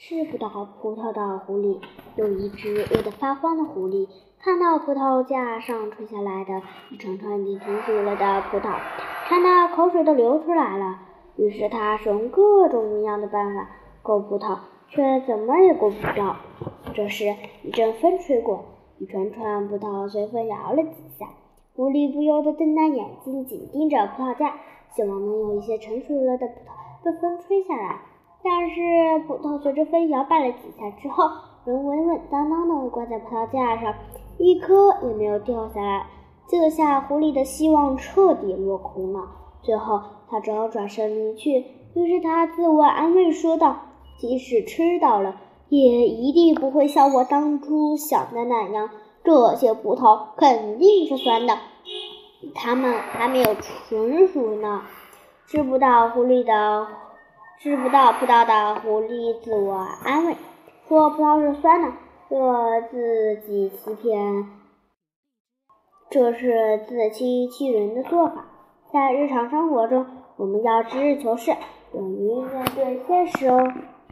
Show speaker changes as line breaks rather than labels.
吃不到葡萄的狐狸，有一只饿得发慌的狐狸，看到葡萄架上垂下来的一串串已经熟了的葡萄，馋得口水都流出来了。于是他使用各种各样的办法够葡萄，却怎么也够不到。这时一阵风吹过，一串串葡萄随风摇了几下，狐狸不由得瞪大眼睛，紧盯着葡萄架，希望能有一些成熟了的葡萄被风吹下来。但是葡萄随着风摇摆了几下之后，仍稳稳当当的挂在葡萄架上，一颗也没有掉下来。这下狐狸的希望彻底落空了。最后，他只好转身离去。于是他自我安慰说道：“即使吃到了，也一定不会像我当初想的那样，这些葡萄肯定是酸的，它们还没有成熟呢，吃不到狐狸的。”吃不到葡萄的狐狸自我安慰说：“葡萄是酸的，这自己欺骗，这是自欺欺人的做法。在日常生活中，我们要实事求是，勇于面对现实哦。”